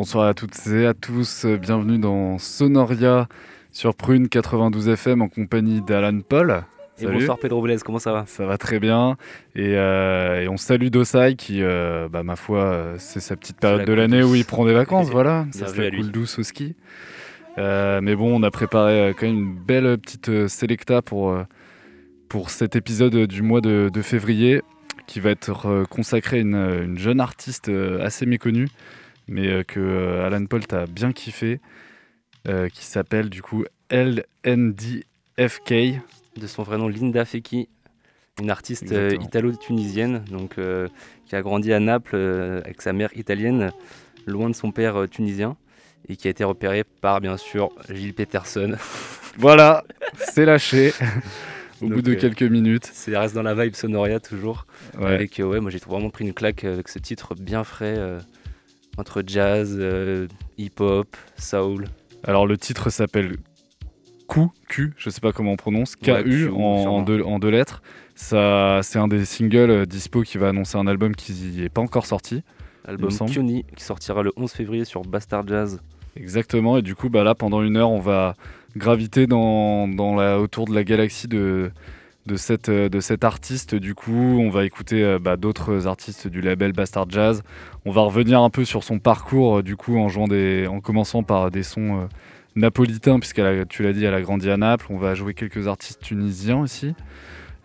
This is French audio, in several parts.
Bonsoir à toutes et à tous, bienvenue dans Sonoria sur Prune 92 FM en compagnie d'Alan Paul. Et bonsoir Pedro Blaise, comment ça va? Ça va très bien. Et, euh, et on salue Dosai qui, euh, bah, ma foi, euh, c'est sa petite période la de l'année où il prend des vacances, voilà, ça se la cool douce au ski. Euh, mais bon, on a préparé quand même une belle petite sélecta pour, pour cet épisode du mois de, de février qui va être consacré à une, une jeune artiste assez méconnue, mais euh, que euh, Alan Paul t'a bien kiffé, euh, qui s'appelle du coup LNDFK. De son vrai nom Linda Feki, une artiste italo-tunisienne donc, qui a grandi à Naples avec sa mère italienne, loin de son père tunisien, et qui a été repérée par bien sûr Gilles Peterson. Voilà, c'est lâché au Donc, bout de euh, quelques minutes. C'est reste dans la vibe Sonoria toujours. Ouais. Avec, euh, ouais, moi j'ai vraiment pris une claque avec ce titre bien frais euh, entre jazz, euh, hip-hop, soul. Alors le titre s'appelle Q, Q, je sais pas comment on prononce, Ouais, KU Q, en, deux, en deux lettres. Ça, c'est un des singles euh, dispo qui va annoncer un album qui n'est pas encore sorti. Album. Cuny qui sortira le 11 février sur Bastard Jazz. Exactement, et du coup, bah là, pendant une heure, on va graviter dans, dans la, autour de la galaxie de, de, cette, euh, de cet artiste. Du coup, on va écouter euh, bah, d'autres artistes du label Bastard Jazz. On va revenir un peu sur son parcours, euh, du coup, en, jouant des, en commençant par des sons napolitains, puisque tu l'as dit, elle a grandi à Naples. On va jouer quelques artistes tunisiens aussi.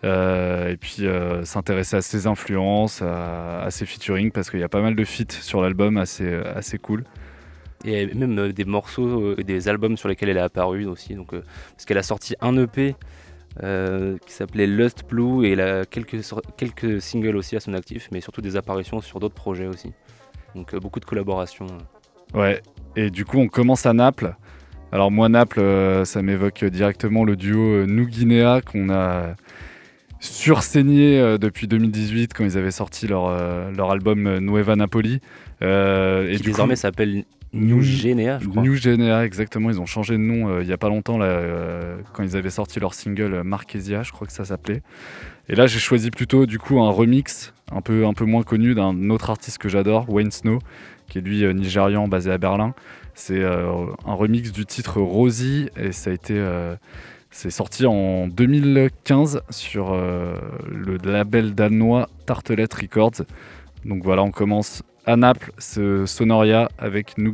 Et puis s'intéresser à ses influences, à, ses featuring, parce qu'il y a pas mal de feats sur l'album assez, assez cool. Et même des morceaux, des albums sur lesquels elle est apparue aussi. Donc, parce qu'elle a sorti un EP euh, qui s'appelait Lust Blue et a quelques, quelques singles aussi à son actif, mais surtout des apparitions sur d'autres projets aussi. Donc euh, beaucoup de collaborations. Ouais, et du coup, on commence à Naples. Alors, moi, Naples, euh, ça m'évoque directement le duo euh, Nous Guinea qu'on a sursaigné euh, depuis 2018 quand ils avaient sorti leur, euh, leur album euh, Nueva Napoli. Euh, qui désormais coup, s'appelle New Genea, je crois. New Genea, exactement. Ils ont changé de nom euh, il y a pas longtemps, là, euh, quand ils avaient sorti leur single euh, Marquesia, je crois que ça s'appelait. Et là, j'ai choisi plutôt du coup un remix un peu, un peu moins connu d'un autre artiste que j'adore, Wayne Snow, qui est lui euh, nigérian basé à Berlin. C'est un remix du titre Rosie et ça a été. c'est sorti en 2015 sur le label danois Tartelette Records. Donc voilà, on commence à Naples, ce Sonoria avec New.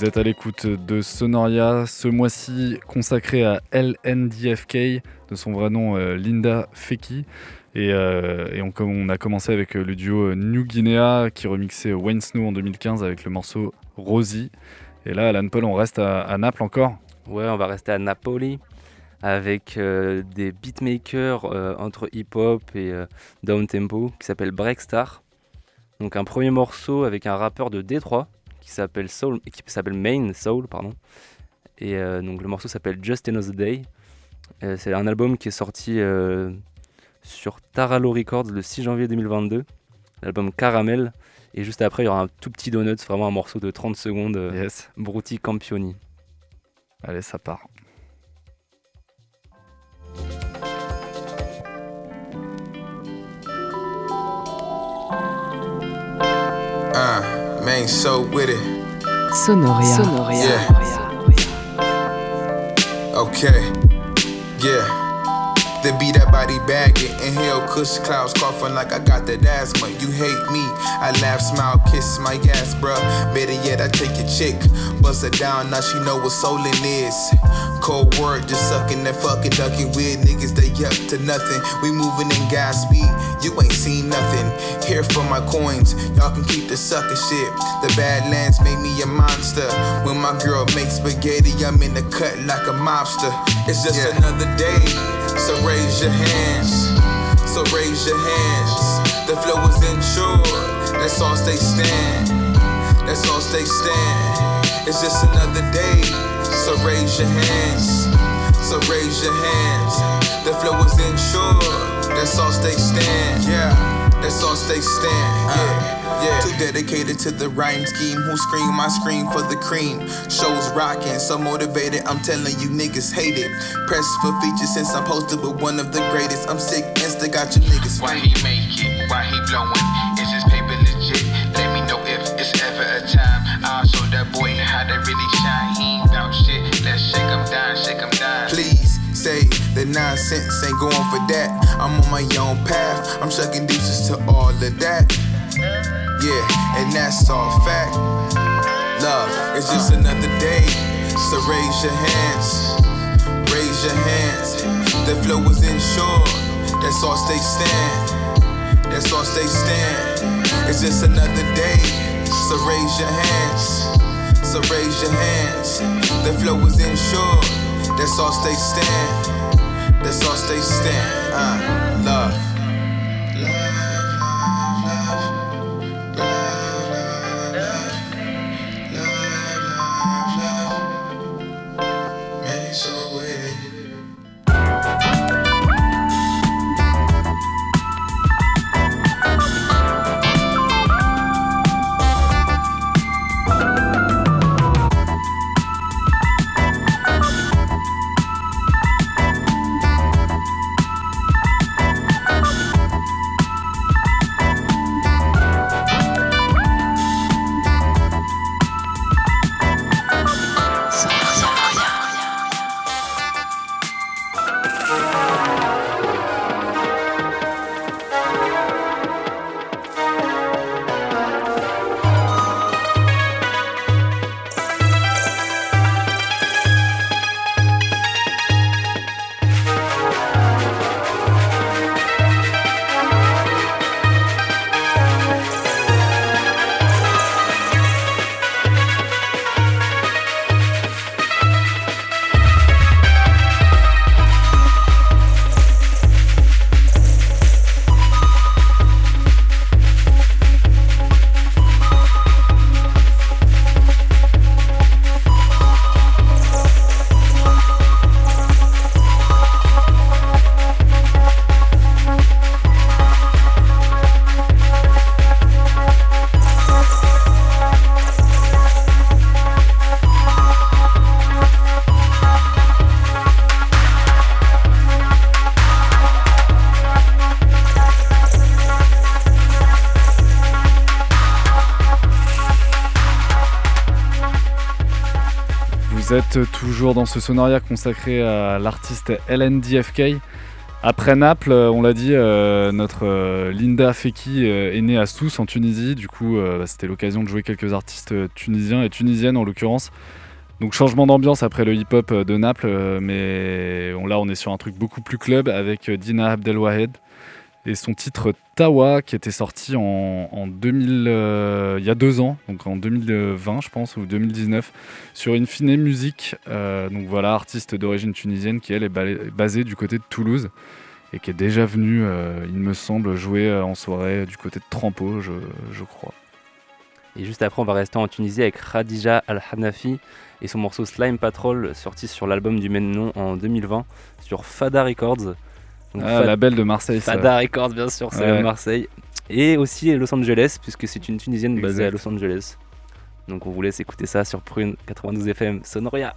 Vous êtes à l'écoute de Sonoria, ce mois-ci consacré à LNDFK, de son vrai nom euh, Linda Feki. Et, euh, on, a commencé avec euh, le duo New Guinea qui remixait Wayne Snow en 2015 avec le morceau Rosie. Et là, Alan Paul, on reste à, Naples encore Ouais, on va rester à Napoli avec des beatmakers entre hip-hop et euh, down tempo qui s'appelle Breakstar. Donc un premier morceau avec un rappeur de Détroit qui s'appelle Soul, qui s'appelle Main Soul, pardon. Et donc le morceau s'appelle Just Another Day. C'est un album qui est sorti sur Taralo Records le 6 janvier 2022, l'album Caramel. Et juste après, il y aura un tout petit donut, vraiment un morceau de 30 secondes, yes. Bruti Campioni. Allez, ça part. Uh, man, so with it. Sonoria. Sonoria. Yeah. Okay. Yeah. They beat that body bagging, inhale kush clouds, coughing like I got that asthma. You hate me, I laugh, smile, kiss my ass, bruh. Better yet, I take your chick, bust her down, now she know what soulin' is. Cold word, just sucking that fucking ducking weird niggas, they up to nothing. We moving in gas speed, you ain't seen nothing. Here for my coins, y'all can keep the sucker shit. The Badlands made me a monster. When my girl makes spaghetti, I'm in the cut like a mobster. It's just yeah. another day. So raise your hands, so raise your hands. The flow is insured, that's all stay stand, that's all stay stand. It's just another day, so raise your hands, so raise your hands. The flow is insured, that's all stay stand, yeah, that's all stay stand, yeah. Yeah. Too dedicated to the rhyme scheme. Who scream? I scream for the cream. Shows rocking, so motivated. I'm telling you niggas hate it. Press for features since I'm posted with one of the greatest. I'm sick, insta got you niggas. Why he make it? Why he blowing? Is his paper legit? Let me know if it's ever a time. I'll show that boy how they really nonsense ain't going for that. I'm on my own path. I'm shucking deuces to all of that. Yeah, and that's all fact. Love, it's just uh. another day. So raise your hands, raise your hands. The flow is insured. That's all stay stand. That's all stay stand. It's just another day. So raise your hands, so raise your hands. The flow is insured. That's all stay stand. That's all stay stand. Uh, love. Vous êtes toujours dans ce sonoria consacré à l'artiste LNDFK. Après Naples, euh, on l'a dit, euh, notre euh, Linda Feki est née à Sousse en Tunisie. Du coup, bah, c'était l'occasion de jouer quelques artistes tunisiens et tunisiennes en l'occurrence. Donc changement d'ambiance après le hip-hop de Naples, mais là on est sur un truc beaucoup plus club avec Dina Abdelwahed et son titre Tawa qui était sorti en, en 2000, euh, il y a deux ans, donc en 2020 je pense ou 2019 sur Infine Music. Euh, donc voilà, artiste d'origine tunisienne qui elle est ba- basée du côté de Toulouse et qui est déjà venue, euh, il me semble, jouer en soirée du côté de Trampo, je, je crois. Et juste après, on va rester en Tunisie avec Khadija Al-Hanafi et son morceau Slime Patrol, sorti sur l'album du même nom en 2020 sur Fada Records. Donc, Ah, Fa- label de Marseille, ça. Fada Records, bien sûr, c'est Ouais. Marseille. Et aussi Los Angeles, puisque c'est une Tunisienne basée à. Los Angeles. Donc on vous laisse écouter ça sur Prune 92 FM Sonoria.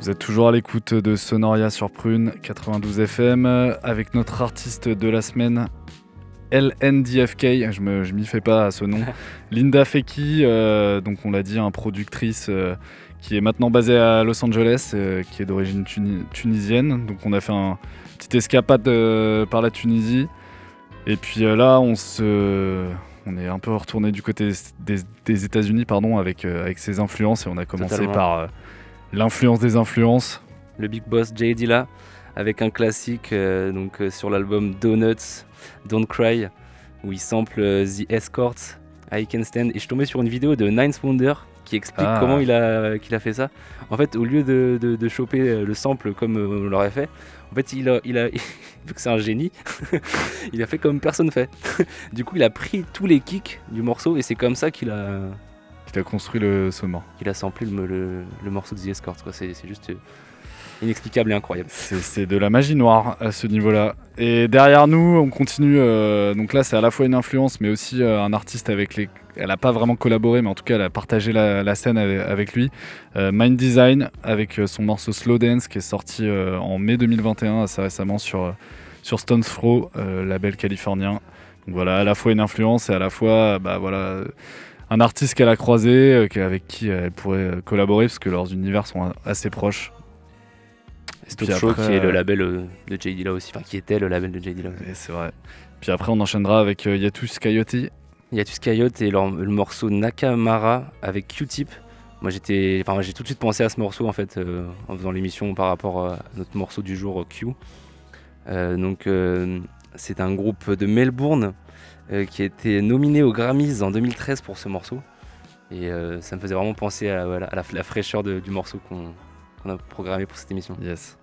Vous êtes toujours à l'écoute de Sonoria sur Prune 92 FM avec notre artiste de la semaine LNDFK, je me je m'y fais pas à ce nom. Linda Feki, euh, donc on l'a dit, un productrice euh, qui est maintenant basée à Los Angeles, euh, qui est d'origine tuni- tunisienne. Donc on a fait un petite escapade par la Tunisie. Et puis là, on se, on est un peu retourné du côté des, des États-Unis, pardon, avec avec ses influences et on a commencé Totalement. par l'influence des influences. Le Big Boss Jay Dilla avec un classique euh, donc euh, sur l'album Donuts, Don't Cry, où il sample euh, The Escorts, I Can Stand. Et je suis tombé sur une vidéo de Ninth Wonder qui explique Ah. comment il a, qu'il a fait ça. En fait, au lieu de, de, de choper le sample comme on l'aurait fait, en fait, il a, il a, vu que c'est un génie, il a fait comme personne fait. du coup, il a pris tous les kicks du morceau et c'est comme ça qu'il a, Qui a construit le mort. qu'il a samplé le, le- le morceau de The Escorts. quoi. C'est, juste euh, inexplicable et incroyable. C'est de la magie noire à ce niveau-là. Et derrière nous, on continue. euh, donc là, c'est à la fois une influence, mais aussi euh, un artiste avec les. Elle n'a pas vraiment collaboré, mais en tout cas, elle a partagé la, la scène avec, avec lui. Euh, Mind Design, avec son morceau Slow Dance, qui est sorti en mai 2021, assez récemment sur, sur Stones Throw, label californien. Donc voilà, à la fois une influence et à la fois, bah voilà. Euh, Un artiste qu'elle a croisé, euh, avec qui elle pourrait euh, collaborer, parce que leurs univers sont assez proches. Puis Show après, qui est le euh, label euh, de J Dilla aussi, enfin qui était le label de J Dilla. Et c'est vrai. Puis après, on enchaînera avec euh, Yatus Coyote. Yatus Coyote et leur- le morceau Nakamara avec Q-Tip. Moi j'étais, enfin j'ai tout de suite pensé à ce morceau en fait euh, en faisant l'émission par rapport à notre morceau du jour Q. Euh, donc euh, c'est un groupe de Melbourne euh, qui a été nominé aux Grammys en 2013 pour ce morceau. Et euh, ça me faisait vraiment penser à, la, fraîcheur du morceau qu'on qu'on a programmé pour cette émission. Yes.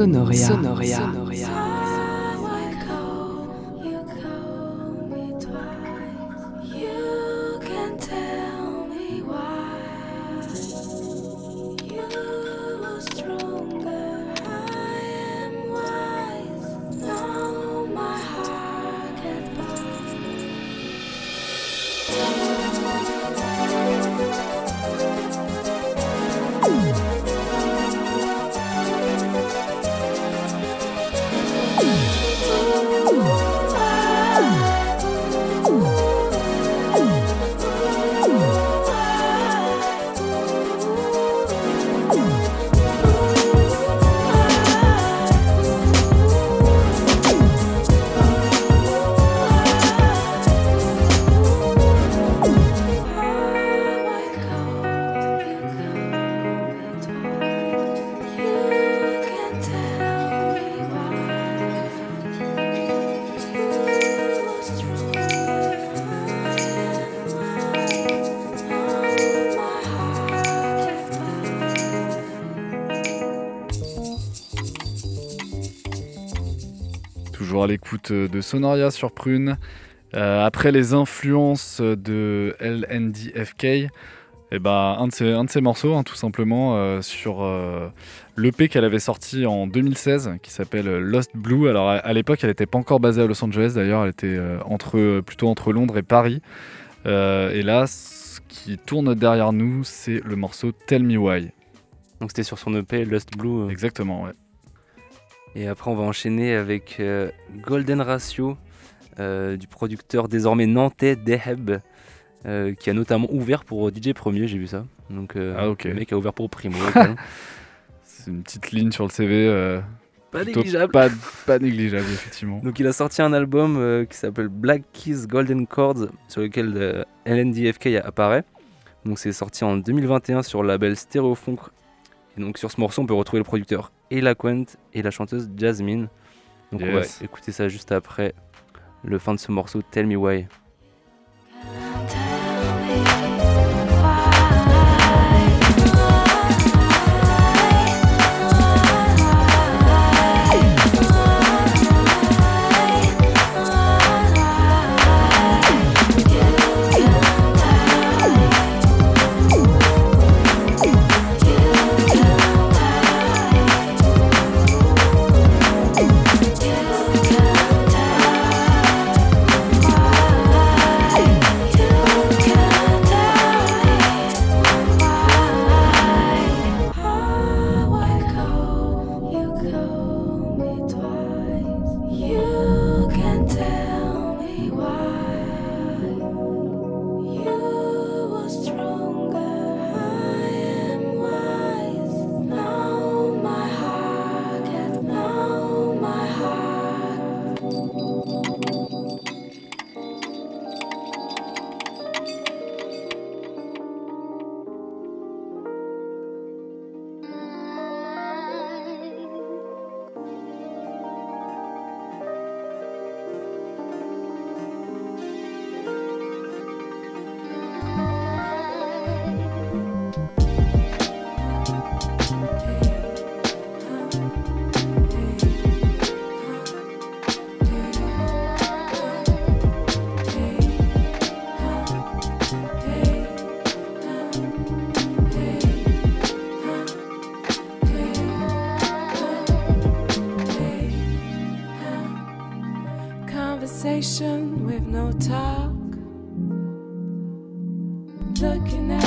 Sonoria. Toujours l'écoute de Sonoria sur Prune. Euh, après les influences de LNDFK, eh ben, un, de ses, un de ses morceaux, hein, tout simplement, euh, sur euh, l'EP qu'elle avait sorti en 2016, qui s'appelle Lost Blue. Alors à, à l'époque, elle n'était pas encore basée à Los Angeles, d'ailleurs, elle était euh, entre, plutôt entre Londres et Paris. Euh, et là, ce qui tourne derrière nous, c'est le morceau Tell Me Why. Donc c'était sur son EP Lost Blue. euh. Exactement, ouais. Et après, on va enchaîner avec euh, Golden Ratio euh, du producteur désormais nantais Deheb, euh, qui a notamment ouvert pour DJ Premier, j'ai vu ça. Donc, Ah, ok. le mec a ouvert pour Primo. C'est une petite ligne sur le CV. Pas négligeable. Pas, pas négligeable, effectivement. Donc il a sorti un album qui s'appelle Black Keys Golden Chords sur lequel LNDFK apparaît. Donc c'est sorti en 2021 sur le label Stereofunk. Et donc sur ce morceau on peut retrouver le producteur Ella Quent et la chanteuse Jasmine. Donc on va écouter ça juste après le fin de ce morceau Tell Me. Why? Looking at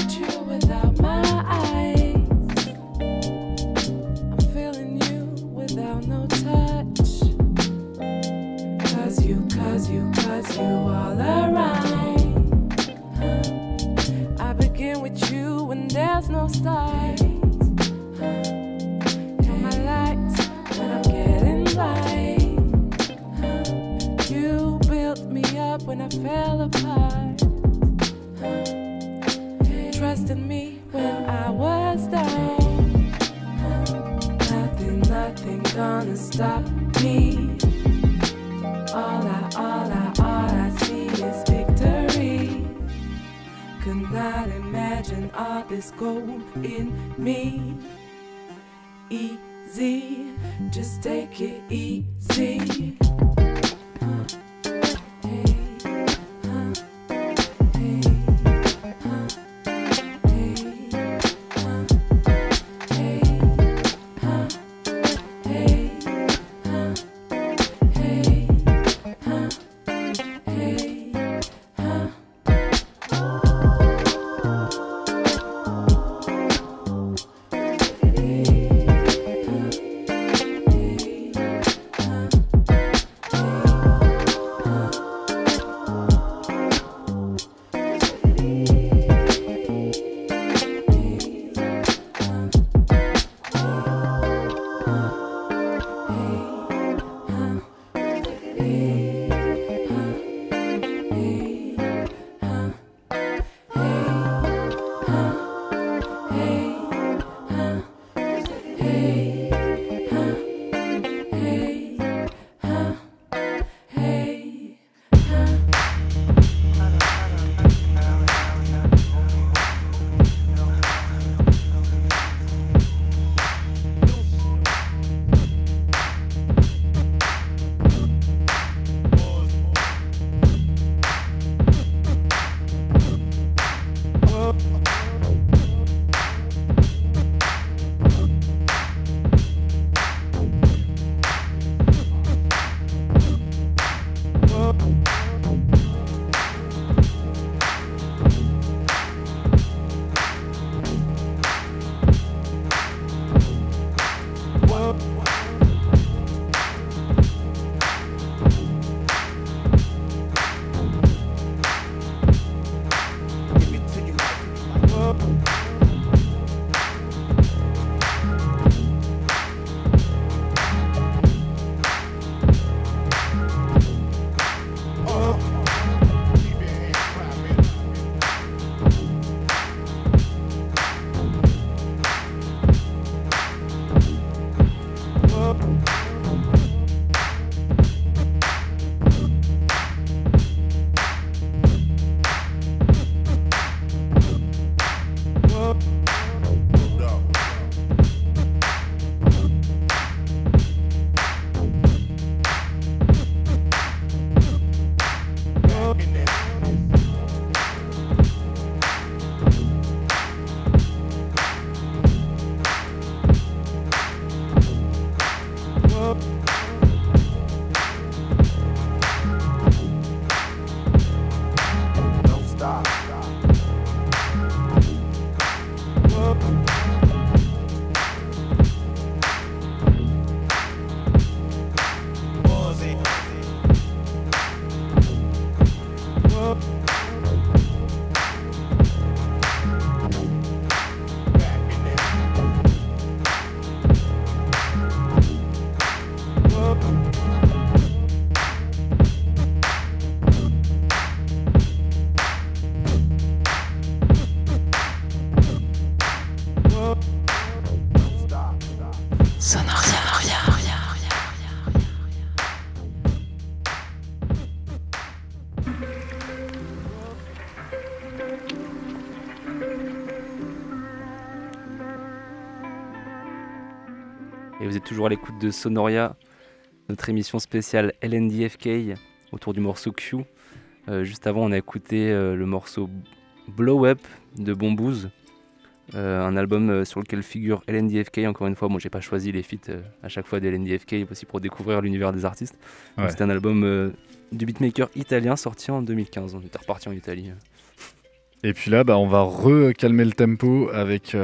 de Sonoria, notre émission spéciale LNDFK autour du morceau Q. Euh, juste avant, on a écouté euh, le morceau Blow Up de Bombooz, euh, un album euh, sur lequel figure LNDFK. Encore une fois, moi j'ai pas choisi les feats à chaque fois des LNDFK aussi pour découvrir l'univers des artistes. Ouais. C'est un album du beatmaker italien sorti en 2015. On était reparti en Italie. Et puis là, bah, on va recalmer le tempo avec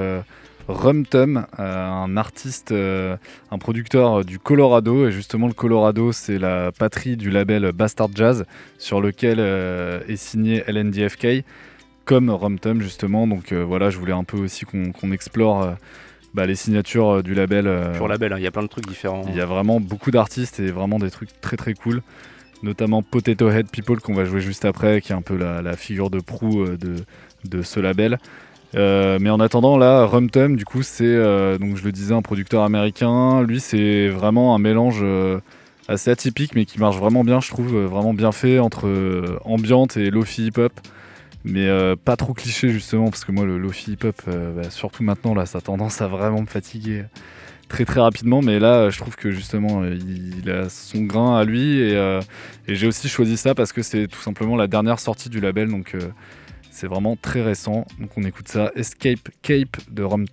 euh, Rum Tum, euh, un artiste, euh, un producteur du Colorado. Et justement, le Colorado, c'est la patrie du label Bastard Jazz, sur lequel euh, est signé LNDFK, comme Rum Tum, justement. Donc voilà, je voulais un peu aussi qu'on explore bah, les signatures du label. euh, Pur label, hein, il y a plein de trucs différents. il y a vraiment beaucoup d'artistes et vraiment des trucs très très cool. Notamment Potato Head People qu'on va jouer juste après, qui est un peu la, la figure de proue de, de ce label. Euh, mais en attendant, là, Rum Tum, du coup, c'est, euh, donc je le disais, un producteur américain. Lui, c'est vraiment un mélange euh, assez atypique, mais qui marche vraiment bien, je trouve, vraiment bien fait entre ambiante et lofi hip-hop. Mais pas trop cliché, justement, parce que moi, le lofi hip-hop, bah, surtout maintenant, là, ça a tendance à vraiment me fatiguer très très rapidement. Mais là, je trouve que justement, il, a son grain à lui. Et, j'ai aussi choisi ça parce que c'est tout simplement la dernière sortie du label. Donc c'est vraiment très récent. Donc on écoute ça Escape Cape de Rum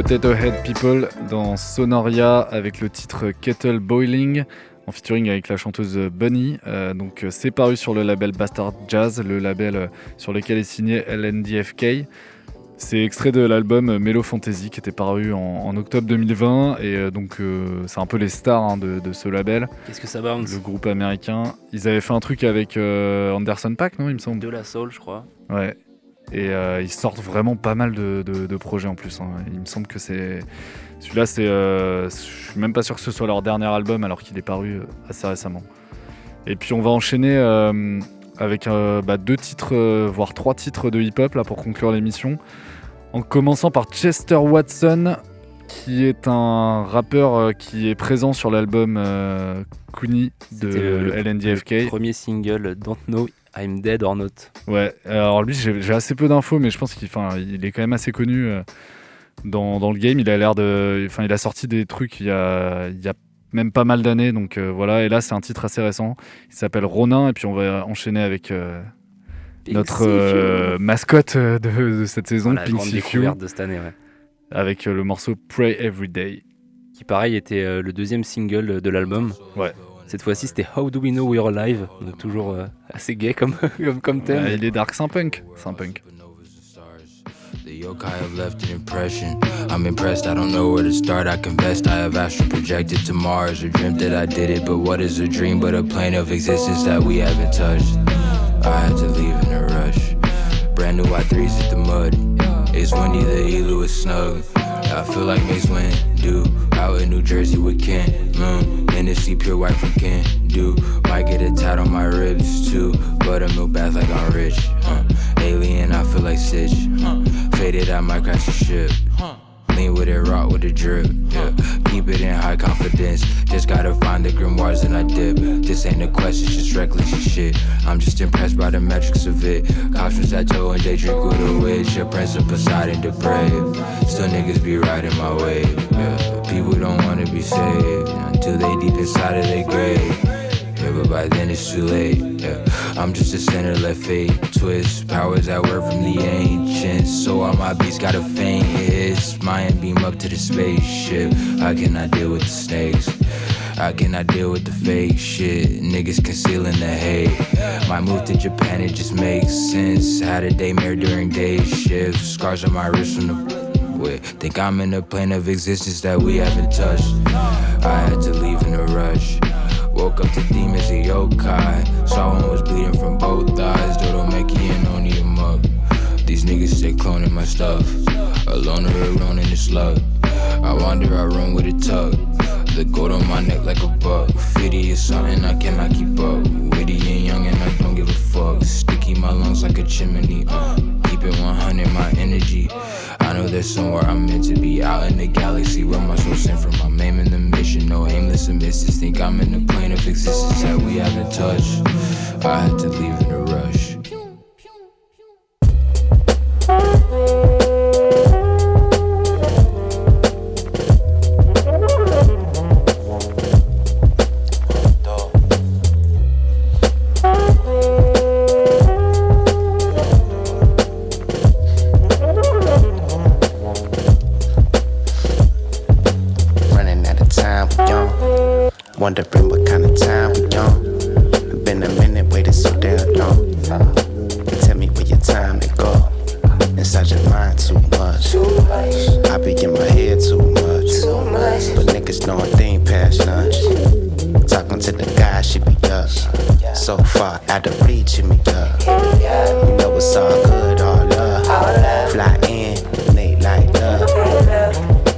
Potato Head People dans Sonoria avec le titre Kettle Boiling en featuring avec la chanteuse Bunny. Euh, donc euh, c'est paru sur le label Bastard Jazz, le label euh, sur lequel est signé LNDFK. C'est extrait de l'album Mellow Fantasy qui était paru en, en octobre 2020 et euh, donc euh, c'est un peu les stars hein, de, de ce label. Qu'est-ce que ça bounce? Le groupe américain. Ils avaient fait un truc avec euh, Anderson Paak, non Il me semble? De la soul, je crois. Ouais. Et euh, ils sortent vraiment pas mal de, de- de projets en plus. hein. Il me semble que c'est. Celui-là, c'est. euh, je suis même pas sûr que ce soit leur dernier album alors qu'il est paru euh, assez récemment. Et puis on va enchaîner euh, avec bah, deux titres, voire trois titres de hip-hop là pour conclure l'émission. En commençant par Chester Watson, qui est un rappeur qui est présent sur l'album Kuni de le- LNDFK. le premier single Don't Know I'm Dead or Not. Ouais, alors lui, j'ai assez peu d'infos, mais je pense qu'il il est quand même assez connu euh, dans, dans le game. Il a l'air de. Enfin, il a sorti des trucs il y a, il y a même pas mal d'années, donc euh, voilà. Et là, c'est un titre assez récent. Il s'appelle Ronin, et puis on va enchaîner avec euh, notre euh, mascotte de, de cette saison, Voilà, Pink découverte de cette année, ouais. avec le morceau Pray Every Day. Qui pareil était le deuxième single de l'album. Ouais. Cette fois-ci c'était How Do We Know We're Alive, donc toujours euh, assez gay comme, comme, comme thème. Ouais, il est dark, un punk. Un punk. The yokai have left an impression. I'm impressed, I don't know where to start. I confessed I have astral projected to Mars or dreamt that I did it. But what is a dream but a plane of existence that we haven't touched? I had to leave in a rush. Brand new Y3s at the mud. It's windy, the igloo is snug. I feel like Mace Windu out in New Jersey with Kent. Mm, Hennessy pure white from Kent. Do might get a tat on my ribs too. Buttermilk bath like I'm rich. Huh. Alien, I feel like Stitch. Huh. Faded, I might crash the ship. Lean with it, rock with the drip. Yeah. Keep it in high confidence. Just gotta find the grimoires and I dip. This ain't a question, just reckless as shit. I'm just impressed by the metrics of it. Costumes I toe and they drink with a witch. A prince of Poseidon depraved. Still niggas be riding my wave. Yeah. People don't wanna be saved until they deep inside of their grave. Yeah, but by then it's too late. Yeah, I'm just a center left fate twist. Powers that work from the ancients. So all my beats got a faint hiss. Mayan beam up to the spaceship. I cannot deal with the snakes. I cannot deal with the fake shit. Niggas concealing the hate. My move to Japan, it just makes sense. Had a daymare during day shifts. Scars on my wrist from the with. Think I'm in a plane of existence that we haven't touched. I had to leave in a rush. Woke up to demons and yokai. Saw one was bleeding from both eyes. Dodo Meki and Oni a mug. These niggas stay cloning my stuff. Alone or alone in the slug. I wander, I run with a tug. The gold on my neck like a buck. 50 is something I cannot keep up. Witty and young and I don't give a fuck. Sticky my lungs like a chimney. Uh, keep it 100, my energy. Know there's somewhere I'm meant to be. Out in the galaxy where my soul sent from. I'm aiming the mission. No aimless misses. Think I'm in a plane of existence that we haven't touched. I had to leave in a rush. To the guy, she be up. So far out of reach, me up. You know it's all good, all love. Fly in, they like love.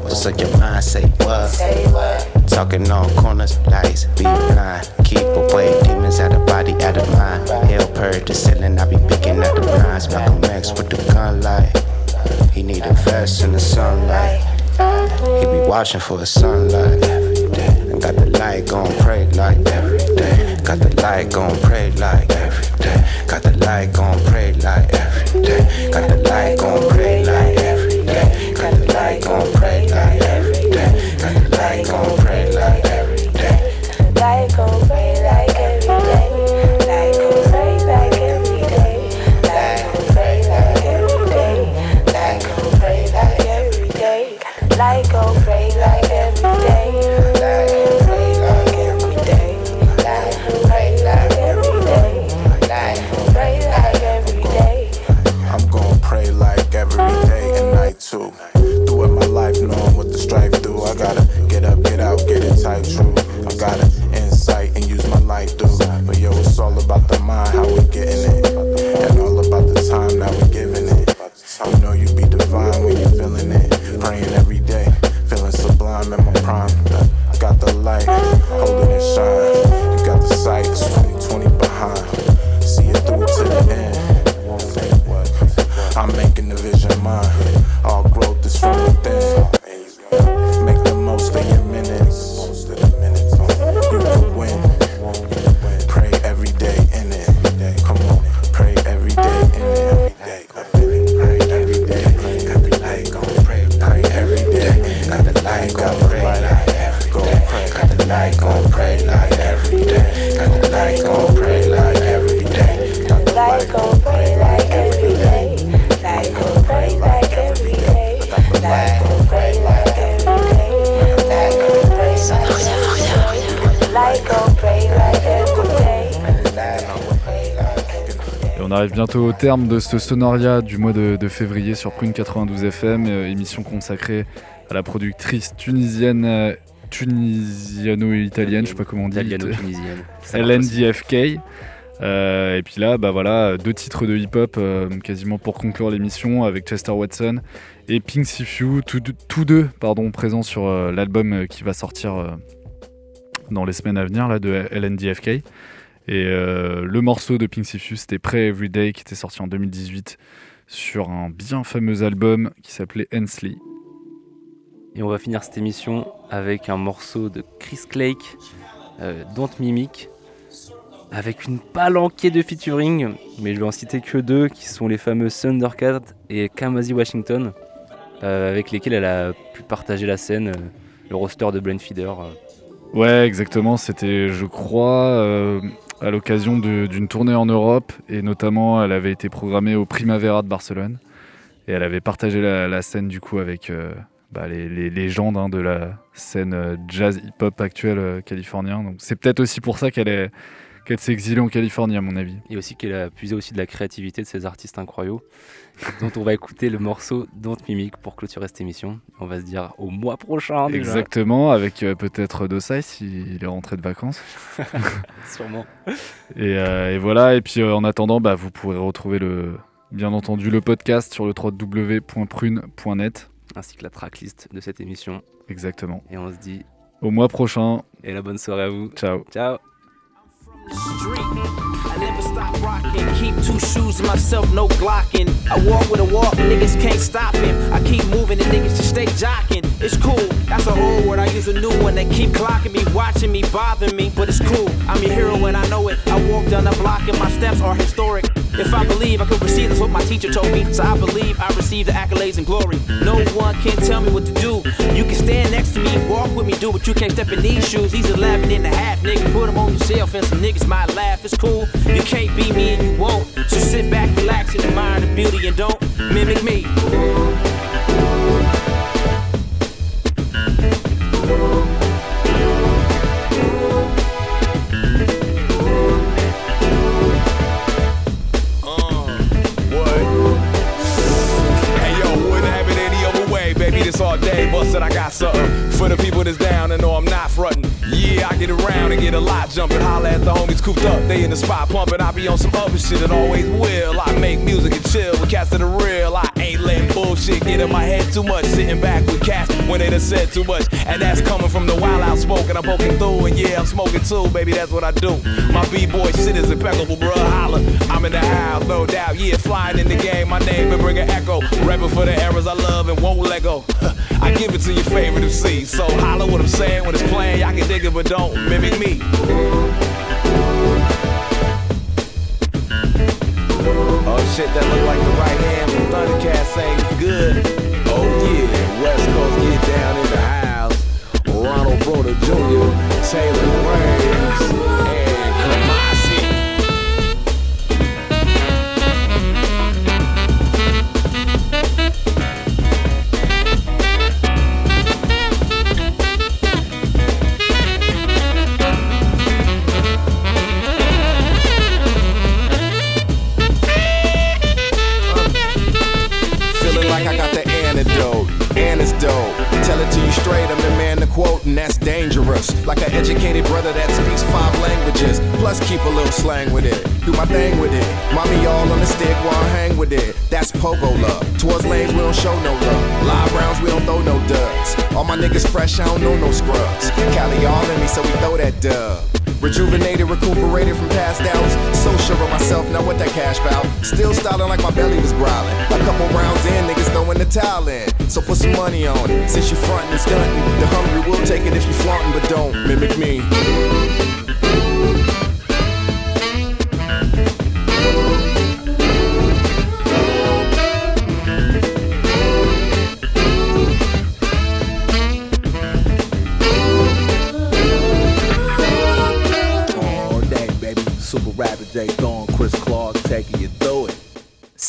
What's on your mind? Say what? Talking on corners, lights, be blind. Keep away demons out of body, out of mind. Hell purr the ceiling, I be picking at the blinds. Malcolm X with the gun light. He need a vest in the sunlight. He be watching for the sunlight got the light gon' pray like every day. Got the light gon' pray like every day. Got the light gon' pray like every day. Got the light gon' pray like every day. Got the light gon' pray bientôt au terme de ce Sonoria du mois de, de février sur Prune 92 FM, euh, émission consacrée à la productrice tunisienne, euh, tunisiano-italienne, je sais pas comment on dit. Aussi. LNDFK. Euh, et puis là, bah voilà, deux titres de hip-hop euh, quasiment pour conclure l'émission avec Chester Watson et Pink Sifu, tous deux, tous deux, pardon, présents sur l'album qui va sortir dans les semaines à venir là, de LNDFK. Et euh, le morceau de Pink Sifu, c'était Pray Everyday qui était sorti en 2018 sur un bien fameux album qui s'appelait Hensley. Et on va finir cette émission avec un morceau de Chris Clake, euh, Don't Mimic, avec une palanquée de featuring, mais je vais en citer que deux, qui sont les fameux Thundercat et Kamasi Washington, euh, avec lesquels elle a pu partager la scène, euh, le roster de Brainfeeder. euh. Ouais, exactement. C'était, je crois, à l'occasion d'une tournée en Europe. Et notamment, elle avait été programmée au Primavera de Barcelone. Et elle avait partagé la, scène, du coup, avec euh, bah, les, les légendes hein, de la scène euh, jazz hip-hop actuelle euh, californien. Donc, c'est peut-être aussi pour ça qu'elle est. Qu'elle s'est exilée en Californie, à mon avis. Et aussi qu'elle a puisé aussi de la créativité de ces artistes incroyables, dont on va écouter le morceau Don't Mimic pour clôturer cette émission. On va se dire au mois prochain déjà. Exactement, avec euh, peut-être Dosai s'il est rentré de vacances. Sûrement. Et, euh, et voilà, et puis euh, en attendant, bah, vous pourrez retrouver le, bien entendu le podcast sur le www.prune.net. Ainsi que la tracklist de cette émission. Exactement. Et on se dit Au mois prochain. Et la bonne soirée à vous. Ciao. Ciao. Street. I never stop rocking. Keep two shoes myself, no glocking. I walk with a walk, niggas can't stop him. I keep moving and niggas just stay jocking. It's cool, that's a whole word. I use a new one. They keep clocking me, watching me, bothering me, but it's cool. I'm your hero and I know it. I walk down the block and my steps are historic. If I believe I could receive, that's what my teacher told me. So I believe I receive the accolades and glory. No one can tell me what to do. You can stand next to me, walk with me, do, but you can't step in these shoes. These 11 and a half, nigga. Put them on yourself and some niggas might laugh. It's cool. You can't be me and you won't. So sit back, relax, and admire the beauty and don't mimic me. Busted. I got something for the people that's down and know I'm not frontin'. Yeah, I get around and get a lot jumping. Holla at the homies cooped up, they in the spot pumping. I be on some other shit and always will. I make music and chill with cats that are real. I ain't letting bullshit get in my head too much. Sitting back with cats when they done said too much. And that's coming from the wild out smoking. I'm poking through and yeah, I'm smoking too, baby. That's what I do. My b-boy shit is impeccable, bruh. Holla, I'm in the house, no doubt. Yeah, flying in the game. My name and bring an echo. Rapping for the errors I love and won't let go. I give it to your favorite MC. So holla what I'm saying when it's playing. Y'all can dig it, but don't mimic me. Oh shit, that look like the right hand Thundercat saying good. Oh yeah, West Coast get down in the house. Ronald Broder Jr., Taylor Reigns, Like an educated brother that speaks five languages. Plus keep a little slang with it. Do my thing with it. Mommy all on the stick while I hang with it. That's pogo love. Towards lanes we don't show no love. Live rounds we don't throw no dubs. All my niggas fresh, I don't know no scrubs. Cali all in me, so we throw that dub. Rejuvenated, recuperated from past doubts. So sure of myself, now what that cash bout? Still styling like my belly was growling. A couple rounds in, niggas throwing the towel in. So put some money on it. Since you frontin' and stunting, the hungry will take it if you flauntin', but don't mimic me.